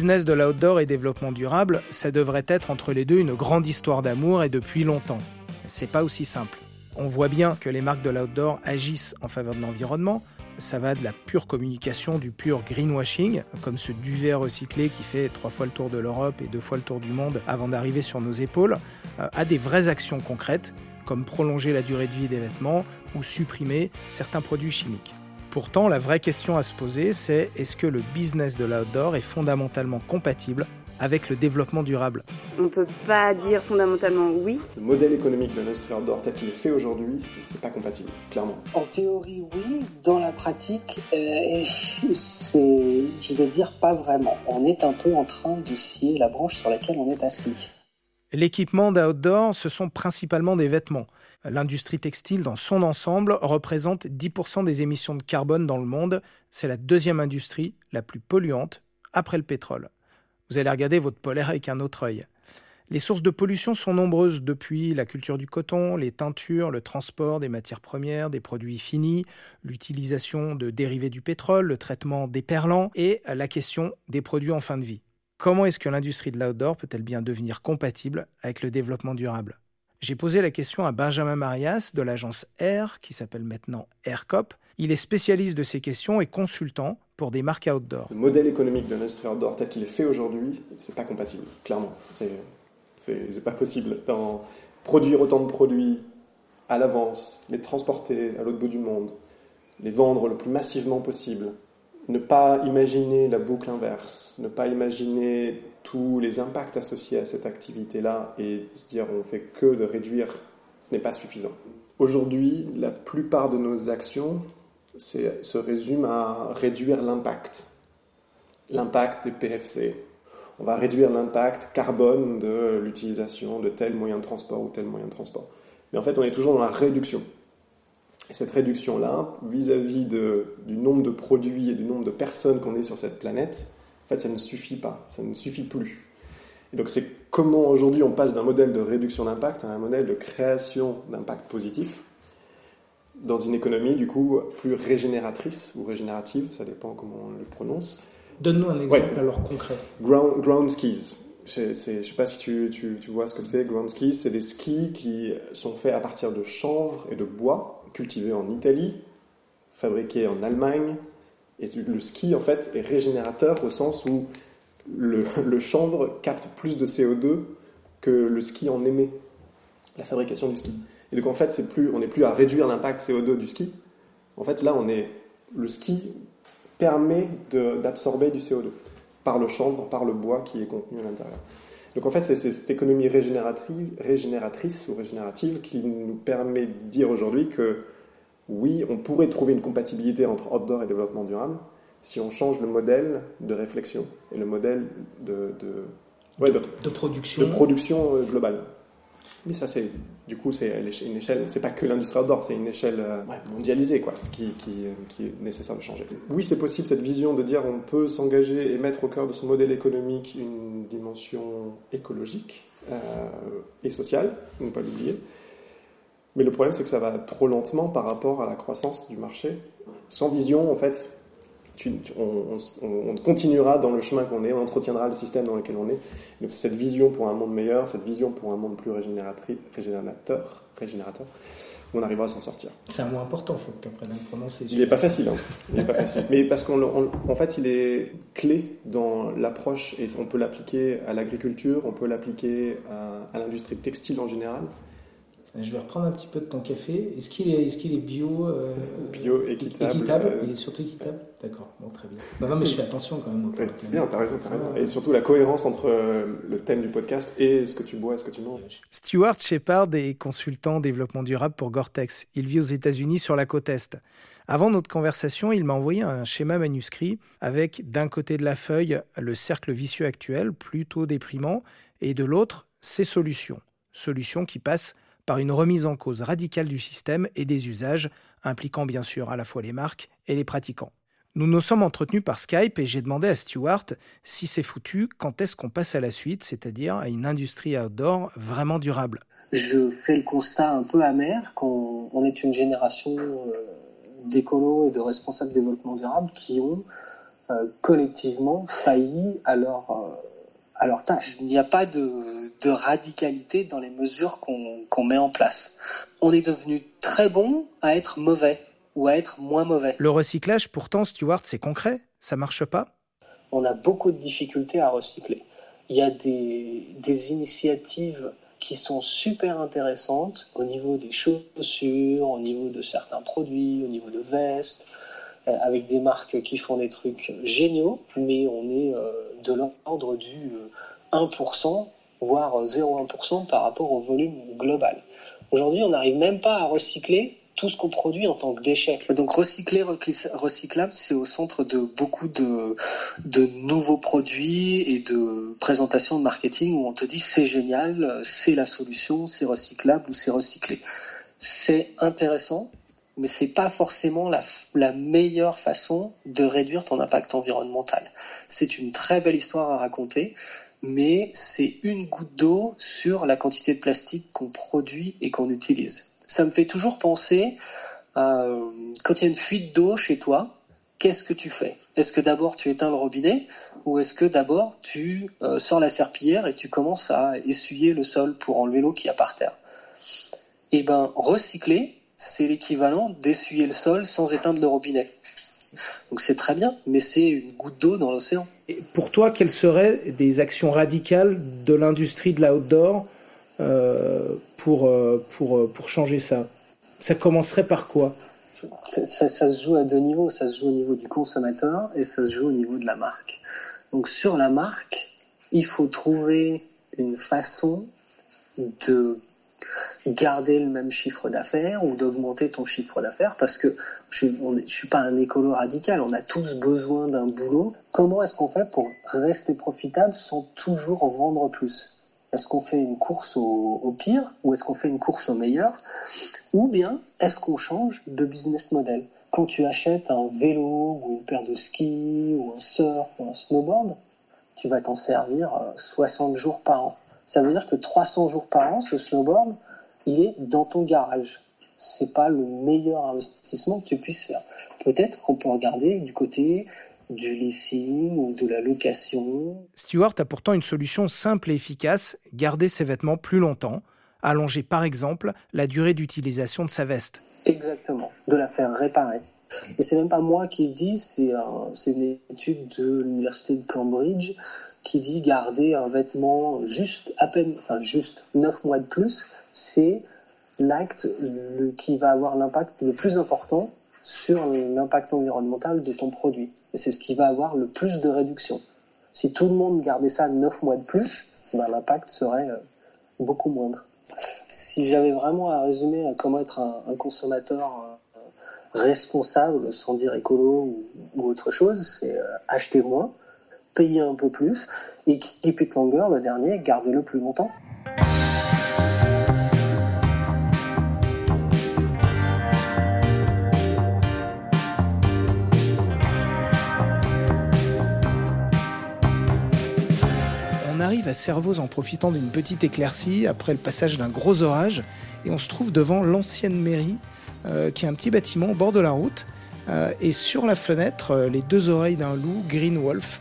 business de l'outdoor et développement durable, ça devrait être entre les deux une grande histoire d'amour et depuis longtemps. C'est pas aussi simple. On voit bien que les marques de l'outdoor agissent en faveur de l'environnement. Ça va de la pure communication, du pur greenwashing, comme ce duvet recyclé qui fait trois fois le tour de l'Europe et deux fois le tour du monde avant d'arriver sur nos épaules, euh, à des vraies actions concrètes, comme prolonger la durée de vie des vêtements ou supprimer certains produits chimiques. Pourtant, la vraie question à se poser, c'est est-ce que le business de l'outdoor est fondamentalement compatible avec le développement durable? On ne peut pas dire fondamentalement oui. Le modèle économique de l'industrie outdoor tel qu'il est fait aujourd'hui, c'est pas compatible, clairement. En théorie, oui. Dans la pratique, euh, c'est, je vais dire, pas vraiment. On est un peu en train de scier la branche sur laquelle on est assis. L'équipement d'outdoor, ce sont principalement des vêtements. L'industrie textile dans son ensemble représente 10% des émissions de carbone dans le monde. C'est la deuxième industrie la plus polluante après le pétrole. Vous allez regarder votre polaire avec un autre œil. Les sources de pollution sont nombreuses depuis la culture du coton, les teintures, le transport des matières premières, des produits finis, l'utilisation de dérivés du pétrole, le traitement des perlants et la question des produits en fin de vie. Comment est-ce que l'industrie de l'outdoor peut-elle bien devenir compatible avec le développement durable? J'ai posé la question à Benjamin Marias de l'agence Air, qui s'appelle maintenant AirCop. Il est spécialiste de ces questions et consultant pour des marques outdoor. Le modèle économique de l'industrie outdoor tel qu'il est fait aujourd'hui, c'est pas compatible, clairement. C'est pas possible. Dans produire autant de produits à l'avance, les transporter à l'autre bout du monde, les vendre le plus massivement possible, ne pas imaginer la boucle inverse, ne pas imaginer tous les impacts associés à cette activité-là et se dire on fait que de réduire, ce n'est pas suffisant. Aujourd'hui, la plupart de nos actions se résument à réduire l'impact. L'impact des PFC. On va réduire l'impact carbone de l'utilisation de tel moyen de transport ou tel moyen de transport. Mais en fait, on est toujours dans la réduction. Et cette réduction-là, vis-à-vis du nombre de produits et du nombre de personnes qu'on est sur cette planète, en fait, ça ne suffit pas, ça ne suffit plus. Et donc, c'est comment aujourd'hui on passe d'un modèle de réduction d'impact à un modèle de création d'impact positif dans une économie, du coup, plus régénératrice ou régénérative, ça dépend comment on le prononce. Donne-nous un exemple alors concret. Ground, ground skis. Je ne sais pas si tu, tu, tu vois ce que c'est, ground skis. C'est des skis qui sont faits à partir de chanvre et de bois, cultivés en Italie, fabriqués en Allemagne, et le ski, en fait, est régénérateur au sens où le, chanvre capte plus de CO2 que le ski en émet, la fabrication du ski. Et donc, en fait, c'est plus, on n'est plus à réduire l'impact CO2 du ski. En fait, là, on est, le ski permet d'absorber du CO2 par le chanvre, par le bois qui est contenu à l'intérieur. Donc en fait, c'est cette économie régénératrice ou régénérative qui nous permet de dire aujourd'hui que oui, on pourrait trouver une compatibilité entre outdoor et développement durable si on change le modèle de réflexion et le modèle de, de, production, de production euh, globale. Mais ça, c'est du coup, c'est une échelle, c'est pas que l'industrie outdoor, c'est une échelle euh, mondialisée, quoi, ce qui, qui, qui, est nécessaire de changer. Oui, c'est possible cette vision de dire on peut s'engager et mettre au cœur de son modèle économique une dimension écologique euh, et sociale, ne pas l'oublier. Mais le problème, c'est que ça va trop lentement par rapport à la croissance du marché. Sans vision, en fait, on, continuera dans le chemin qu'on est, on entretiendra le système dans lequel on est. Donc cette vision pour un monde meilleur, cette vision pour un monde plus régénérateur, régénérateur on arrivera à s'en sortir. C'est un mot important, il faut que tu apprennes à le prononcer. Il n'est pas facile. Hein. pas facile. Mais parce qu'en fait, il est clé dans l'approche, et on peut l'appliquer à l'agriculture, on peut l'appliquer à l'industrie textile en général. Je vais reprendre un petit peu de ton café. Est-ce qu'il est, est, qu'il est bio euh, Bio, équitable. équitable euh, Il est surtout équitable D'accord, bon, très bien. Non, non, mais je fais attention quand même. c'est bien, t'as raison, as raison. Et surtout la cohérence entre euh, le thème du podcast et ce que tu bois et ce que tu manges. Stuart Shepard est consultant développement durable pour Gore-Tex. Il vit aux États-Unis sur la côte Est. Avant notre conversation, il m'a envoyé un schéma manuscrit avec d'un côté de la feuille le cercle vicieux actuel, plutôt déprimant, et de l'autre ses solutions. Solutions qui passent par une remise en cause radicale du système et des usages, impliquant bien sûr à la fois les marques et les pratiquants. Nous nous sommes entretenus par Skype et j'ai demandé à Stuart si c'est foutu, quand est-ce qu'on passe à la suite, c'est-à-dire à une industrie outdoor vraiment durable? Je fais le constat un peu amer qu'on est une génération euh, d'écolos et de responsables développement durable qui ont collectivement failli à leur, à leur tâche. Il n'y a pas de, de radicalité dans les mesures qu'on met en place. On est devenu très bon à être mauvais ou à être moins mauvais. Le recyclage, pourtant, Stuart, c'est concret. Ça marche pas On a beaucoup de difficultés à recycler. Il y a des, des initiatives qui sont super intéressantes au niveau des chaussures, au niveau de certains produits, au niveau de vestes, euh, avec des marques qui font des trucs géniaux, mais on est euh, de l'ordre du 1%, euh, voire 0,1% par rapport au volume global. Aujourd'hui, on n'arrive même pas à recycler tout ce qu'on produit en tant que déchet. Donc recycler, recyclable, c'est au centre de beaucoup de, nouveaux produits et de présentations de marketing où on te dit c'est génial, c'est la solution, c'est recyclable ou c'est recyclé. C'est intéressant, mais c'est pas forcément la meilleure façon de réduire ton impact environnemental. C'est une très belle histoire à raconter, mais c'est une goutte d'eau sur la quantité de plastique qu'on produit et qu'on utilise. Ça me fait toujours penser à euh, quand il y a une fuite d'eau chez toi, qu'est-ce que tu fais? Est-ce que d'abord tu éteins le robinet ou est-ce que d'abord tu euh, sors la serpillière et tu commences à essuyer le sol pour enlever l'eau qui y a par terre? Eh ben, recycler, c'est l'équivalent d'essuyer le sol sans éteindre le robinet. Donc c'est très bien, mais c'est une goutte d'eau dans l'océan. Pour toi, quelles seraient des actions radicales de l'industrie de l'outdoor euh, pour, euh, pour, euh, pour changer ça? Ça commencerait par quoi? Ça, ça, se joue à deux niveaux. Ça se joue au niveau du consommateur et ça se joue au niveau de la marque. Donc sur la marque, il faut trouver une façon de garder le même chiffre d'affaires ou d'augmenter ton chiffre d'affaires parce que je ne suis pas un écolo radical, on a tous besoin d'un boulot. Comment est-ce qu'on fait pour rester profitable sans toujours vendre plus? Est-ce qu'on fait une course au, pire ou est-ce qu'on fait une course au meilleur? Ou bien est-ce qu'on change de business model? Quand tu achètes un vélo ou une paire de skis ou un surf ou un snowboard, tu vas t'en servir 60 euh, jours par an. Ça veut dire que 300 jours par an, ce snowboard, il est dans ton garage. C'est pas le meilleur investissement que tu puisses faire. Peut-être qu'on peut regarder du côté du leasing ou de la location. Stewart a pourtant une solution simple et efficace, garder ses vêtements plus longtemps, allonger par exemple la durée d'utilisation de sa veste. Exactement, de la faire réparer. Et c'est même pas moi qui le dis, c'est une étude de l'université de Cambridge qui dit garder un vêtement juste à peine, enfin juste 9 mois de plus, c'est l'acte qui va avoir l'impact le plus important sur l'impact environnemental de ton produit c'est ce qui va avoir le plus de réduction. Si tout le monde gardait ça 9 mois de plus, ben, l'impact serait euh, beaucoup moindre. Si j'avais vraiment à résumer à comment être un, consommateur euh, responsable, sans dire écolo ou, autre chose, c'est euh, acheter moins, payer un peu plus, et keep it longer, le dernier, garder-le plus longtemps. arrive à Servoz en profitant d'une petite éclaircie après le passage d'un gros orage et on se trouve devant l'ancienne mairie euh, qui est un petit bâtiment au bord de la route euh, et sur la fenêtre euh, les deux oreilles d'un loup Green Wolf.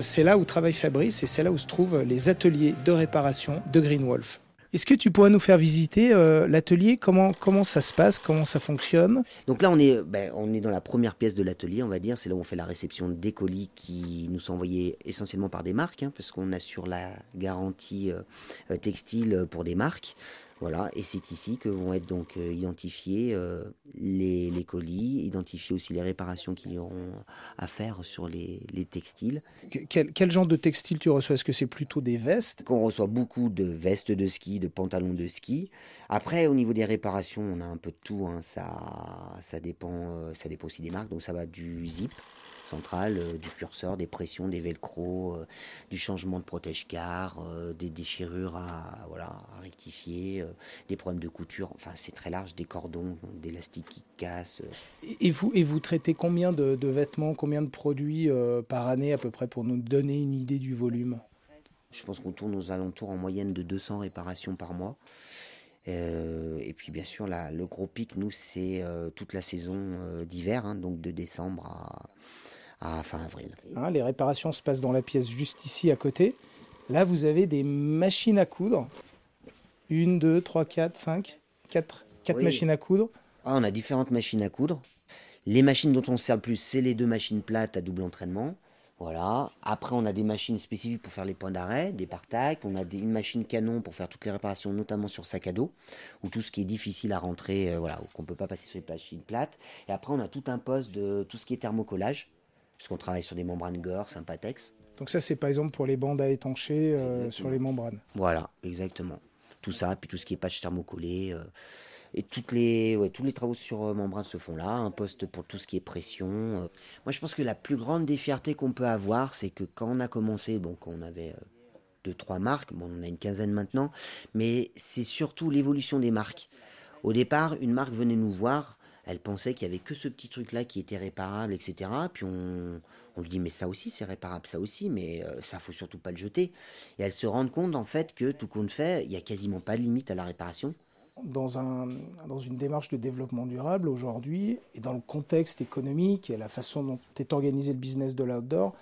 C'est là où travaille Fabrice et c'est là où se trouvent les ateliers de réparation de Green Wolf. Est-ce que tu pourrais nous faire visiter euh, l'atelier? Comment, comment ça se passe? Comment ça fonctionne? Donc là, on est, ben, on est dans la première pièce de l'atelier, on va dire. C'est là où on fait la réception des colis qui nous sont envoyés essentiellement par des marques, hein, parce qu'on assure la garantie euh, textile pour des marques. Voilà, et c'est ici que vont être donc euh, identifiés euh, les, colis, identifier aussi les réparations qu'ils auront à faire sur les, textiles. Quel, genre de textile tu reçois? Est-ce que c'est plutôt des vestes? On reçoit beaucoup de vestes de ski, de pantalons de ski. Après, au niveau des réparations, on a un peu de tout. Hein. Ça, ça, dépend, euh, ça dépend aussi des marques. Donc ça va du zip centrale, euh, du curseur, des pressions, des velcro, euh, du changement de protège-car, euh, des déchirures à, voilà, à rectifier, des problèmes de couture, enfin c'est très large, des cordons, d'élastiques qui cassent. Et vous, et vous traitez combien de, vêtements, combien de produits par année à peu près pour nous donner une idée du volume? Je pense qu'on tourne aux alentours en moyenne de 200 réparations par mois. et puis bien sûr, le gros pic, nous, c'est toute la saison d'hiver, hein, donc de décembre à, à fin avril. Hein, les réparations se passent dans la pièce juste ici à côté. Là, vous avez des machines à coudre. Une, deux, trois, quatre, cinq, quatre, quatre Oui. machines à coudre. Ah, on a différentes machines à coudre. Les machines dont on se sert le plus, c'est les deux machines plates à double entraînement. Voilà. Après, on a des machines spécifiques pour faire les points d'arrêt, des partacs. On a des- une machine canon pour faire toutes les réparations, notamment sur sac à dos, ou tout ce qui est difficile à rentrer, euh, voilà, qu'on peut pas passer sur les machines plates. Et après, on a tout un poste de tout ce qui est thermocollage, puisqu'on travaille sur des membranes Gore, Sympatex. Donc ça, c'est par exemple pour les bandes à étancher euh, sur les membranes. Voilà, exactement. Tout ça, puis tout ce qui est patch thermocollé. euh, et toutes les, ouais, tous les travaux sur euh, membrane se font là. Un poste pour tout ce qui est pression. euh. Moi, je pense que la plus grande des fiertés qu'on peut avoir, c'est que quand on a commencé, bon, quand on avait deux, trois marques, bon, on en a une quinzaine maintenant, mais c'est surtout l'évolution des marques. Au départ, une marque venait nous voir, elle pensait qu'il y avait que ce petit truc-là qui était réparable, etc. Puis on, lui dit, mais ça aussi, c'est réparable, ça aussi, mais euh, ça, faut surtout pas le jeter. Et elle se rend compte, en fait, que tout compte fait, il y a quasiment pas de limite à la réparation. Dans, un, dans une démarche de développement durable aujourd'hui, et dans le contexte économique et la façon dont est organisé le business de l'outdoor,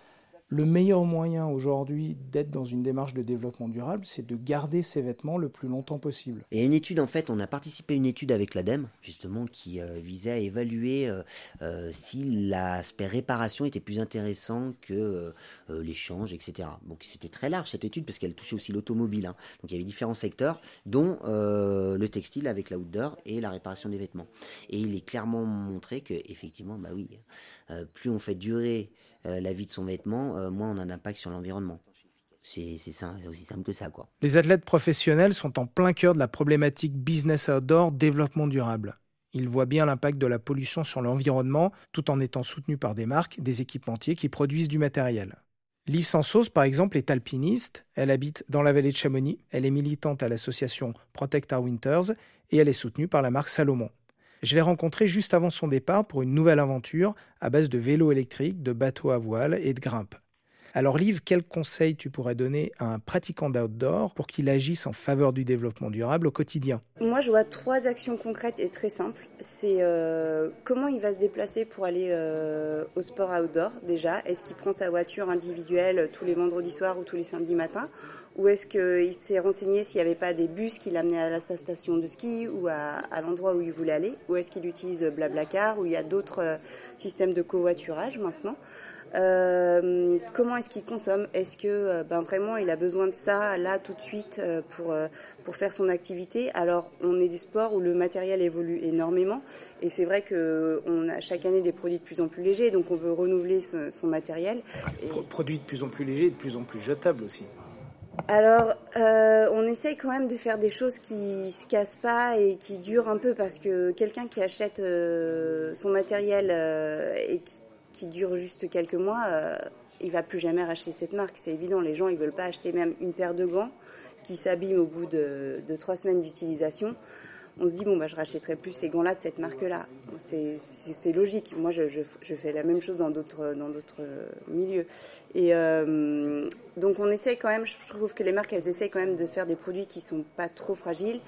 le meilleur moyen aujourd'hui d'être dans une démarche de développement durable, c'est de garder ses vêtements le plus longtemps possible. Et une étude, en fait, on a participé à une étude avec l'ADEME, justement, qui euh, visait à évaluer euh, euh, si l'aspect réparation était plus intéressant que l'échange, etc. Donc c'était très large cette étude, parce qu'elle touchait aussi l'automobile. hein. Donc il y avait différents secteurs, dont le textile avec l'outdoor et la réparation des vêtements. Et il est clairement montré que, effectivement, bah oui, plus on fait durer euh, la vie de son vêtement, euh, moins on a d'impact sur l'environnement. C'est aussi simple que ça, quoi. Les athlètes professionnels sont en plein cœur de la problématique business outdoor, développement durable. Ils voient bien l'impact de la pollution sur l'environnement tout en étant soutenus par des marques, des équipementiers qui produisent du matériel. Liv Sansos, par exemple, est alpiniste. Elle habite dans la vallée de Chamonix. Elle est militante à l'association Protect Our Winters et elle est soutenue par la marque Salomon. Je l'ai rencontrée juste avant son départ pour une nouvelle aventure à base de vélos électriques, de bateaux à voile et de grimpe. Alors Liv, quels conseils tu pourrais donner à un pratiquant d'outdoor pour qu'il agisse en faveur du développement durable au quotidien? Moi, je vois trois actions concrètes et très simples. C'est euh, comment il va se déplacer pour aller euh, au sport outdoor déjà? Est-ce qu'il prend sa voiture individuelle tous les vendredis soirs ou tous les samedis matins? Ou est-ce qu'il s'est renseigné s'il n'y avait pas des bus qui l'amenaient à sa station de ski ou à, l'endroit où il voulait aller? Ou est-ce qu'il utilise Blablacar ou il y a d'autres euh, systèmes de covoiturage maintenant? Euh, comment est-ce qu'il consomme? Est-ce que euh, ben vraiment il a besoin de ça là tout de suite euh, pour pour faire son activité? Alors on est des sports où le matériel évolue énormément et c'est vrai que on a chaque année des produits de plus en plus légers donc on veut renouveler ce- son matériel. Et- Pro- Produit de plus en plus léger et de plus en plus jetable aussi. alors, euh, on essaye quand même de faire des choses qui se cassent pas et qui durent un peu parce que quelqu'un qui achète euh, son matériel euh, et qui, qui dure juste quelques mois, euh, il va plus jamais racheter cette marque. C'est évident, les gens ils veulent pas acheter même une paire de gants qui s'abîment au bout de, trois semaines d'utilisation. On se dit bon bah je rachèterai plus ces gants-là de cette marque-là. C'est- logique. Moi je, fais la même chose dans d'autres dans d'autres milieux. Et euh, donc on essaye quand même. Je trouve que les marques elles essayent quand même de faire des produits qui sont pas trop fragiles.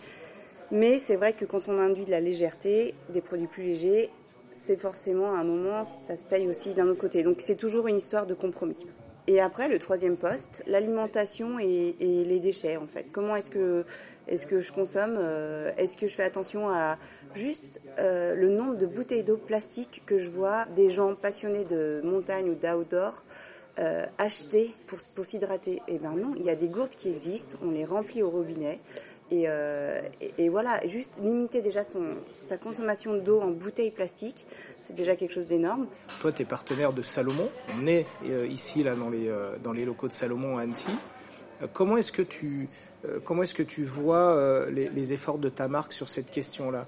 Mais c'est vrai que quand on induit de la légèreté, des produits plus légers, c'est forcément à un moment ça se paye aussi d'un autre côté. Donc c'est toujours une histoire de compromis. Et après, le troisième poste, l'alimentation et, les déchets, en fait. Comment est-ce que, est que je consomme euh, Est-ce que je fais attention à juste euh, le nombre de bouteilles d'eau plastique que je vois des gens passionnés de montagne ou d'outdoor euh, acheter pour, pour s'hydrater? Eh bien non, il y a des gourdes qui existent, on les remplit au robinet. Et, euh, et, et voilà, juste limiter déjà son, sa consommation d'eau en bouteilles plastiques, c'est déjà quelque chose d'énorme. Toi, tu es partenaire de Salomon. On est euh, ici, là, dans les, euh, dans les locaux de Salomon à Annecy. Comment est-ce que tu, comment est-ce que tu vois les, les efforts de ta marque sur cette question-là?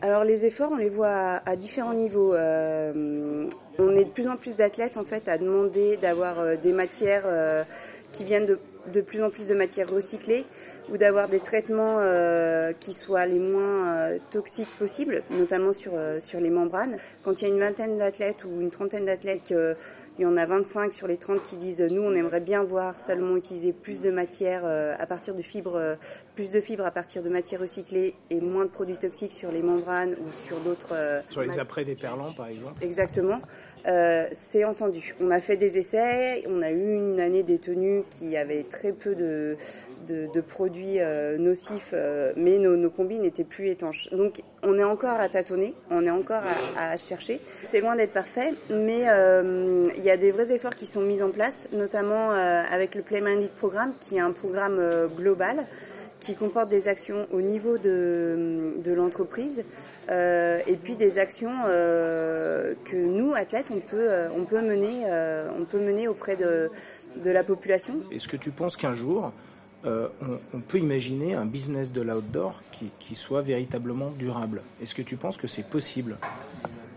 Alors les efforts, on les voit à, à différents niveaux. On est de plus en plus d'athlètes en fait à demander d'avoir des matières qui viennent de, de plus en plus de matières recyclées ou d'avoir des traitements euh, qui soient les moins euh, toxiques possibles, notamment sur, euh, sur les membranes. Quand il y a une vingtaine d'athlètes ou une trentaine d'athlètes, euh, il y en a 25 sur les 30 qui disent nous on aimerait bien voir Salomon utiliser plus de matières euh, à partir de fibres, euh, plus de fibres à partir de matières recyclées et moins de produits toxiques sur les membranes ou sur d'autres. euh, Sur les après déperlants, par exemple Exactement. euh, c'est entendu. On a fait des essais, on a eu une année détenue qui avait très peu de, de, produits euh, nocifs, euh, mais nos, nos combis n'étaient plus étanches. Donc on est encore à tâtonner, on est encore à, chercher. C'est loin d'être parfait, mais il y a des vrais efforts qui sont mis en place, notamment avec le Play Minded Programme, qui est un programme global qui comporte des actions au niveau de, l'entreprise euh, et puis des actions euh, que nous, athlètes, on peut, euh, on peut, mener, on peut mener auprès de la population. Est-ce que tu penses qu'un jour, on, peut imaginer un business de l'outdoor qui, soit véritablement durable Est-ce que tu penses que c'est possible?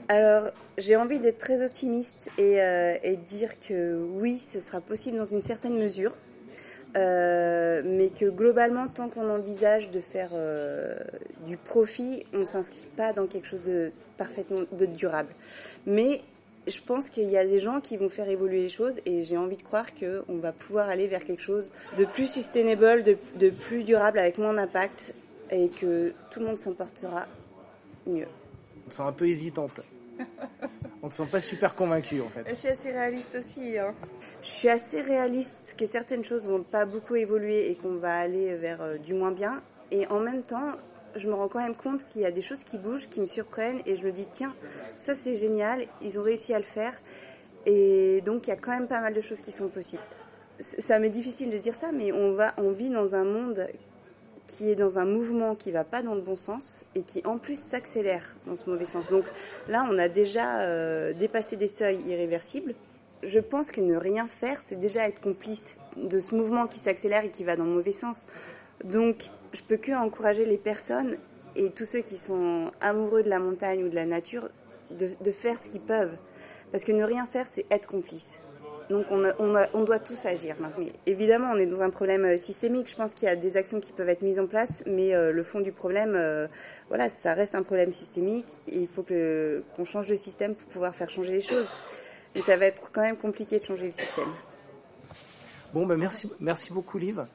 Alors, j'ai envie d'être très optimiste et, et dire que oui, ce sera possible dans une certaine mesure. Euh, mais que globalement, tant qu'on envisage de faire euh, du profit, on ne s'inscrit pas dans quelque chose de parfaitement de durable. Mais je pense qu'il y a des gens qui vont faire évoluer les choses et j'ai envie de croire qu'on va pouvoir aller vers quelque chose de plus sustainable, de, de plus durable, avec moins d'impact et que tout le monde s'en portera mieux. On sent un peu hésitante. On ne te sent pas super convaincu en fait. Je suis assez réaliste aussi. Hein. Je suis assez réaliste que certaines choses vont pas beaucoup évoluer et qu'on va aller vers euh, du moins bien. Et en même temps, je me rends quand même compte qu'il y a des choses qui bougent, qui me surprennent, et je me dis tiens, ça c'est génial, ils ont réussi à le faire. Et donc il y a quand même pas mal de choses qui sont possibles. Ça m'est difficile de dire ça, mais on, va, on vit dans un monde qui est dans un mouvement qui va pas dans le bon sens et qui en plus s'accélère dans ce mauvais sens. Donc là, on a déjà euh, dépassé des seuils irréversibles je pense que ne rien faire, c'est déjà être complice de ce mouvement qui s'accélère et qui va dans le mauvais sens. Donc, je peux que encourager les personnes et tous ceux qui sont amoureux de la montagne ou de la nature de, faire ce qu'ils peuvent. Parce que ne rien faire, c'est être complice. Donc on, doit tous agir évidemment, on est dans un problème euh, systémique. Je pense qu'il y a des actions qui peuvent être mises en place, mais euh, le fond du problème, euh, voilà, ça reste un problème systémique. Et il faut qu'on change de système pour pouvoir faire changer les choses. Et ça va être quand même compliqué de changer le système. Bon, ben merci, merci beaucoup, Liv.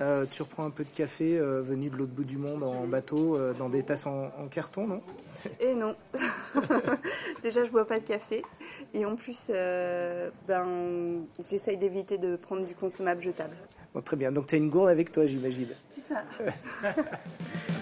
Euh, tu reprends un peu de café euh, venu de l'autre bout du monde en bateau, euh, dans des tasses en, carton, non? Et non. Déjà, je bois pas de café. Et en plus, ben, j'essaye d'éviter de prendre du consommable jetable. Bon, très bien. Donc, tu as une gourde avec toi, j'imagine. C'est ça.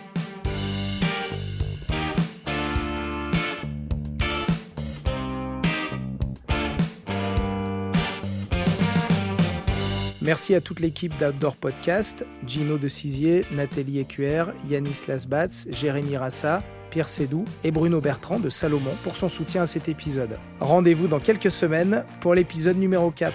Merci à toute l'équipe d'Outdoor Podcast, Gino de Cizier, Nathalie Ecuer, Yanis Lasbatz, Jérémy Rassa, Pierre Sédou et Bruno Bertrand de Salomon pour son soutien à cet épisode. Rendez-vous dans quelques semaines pour l'épisode numéro 4.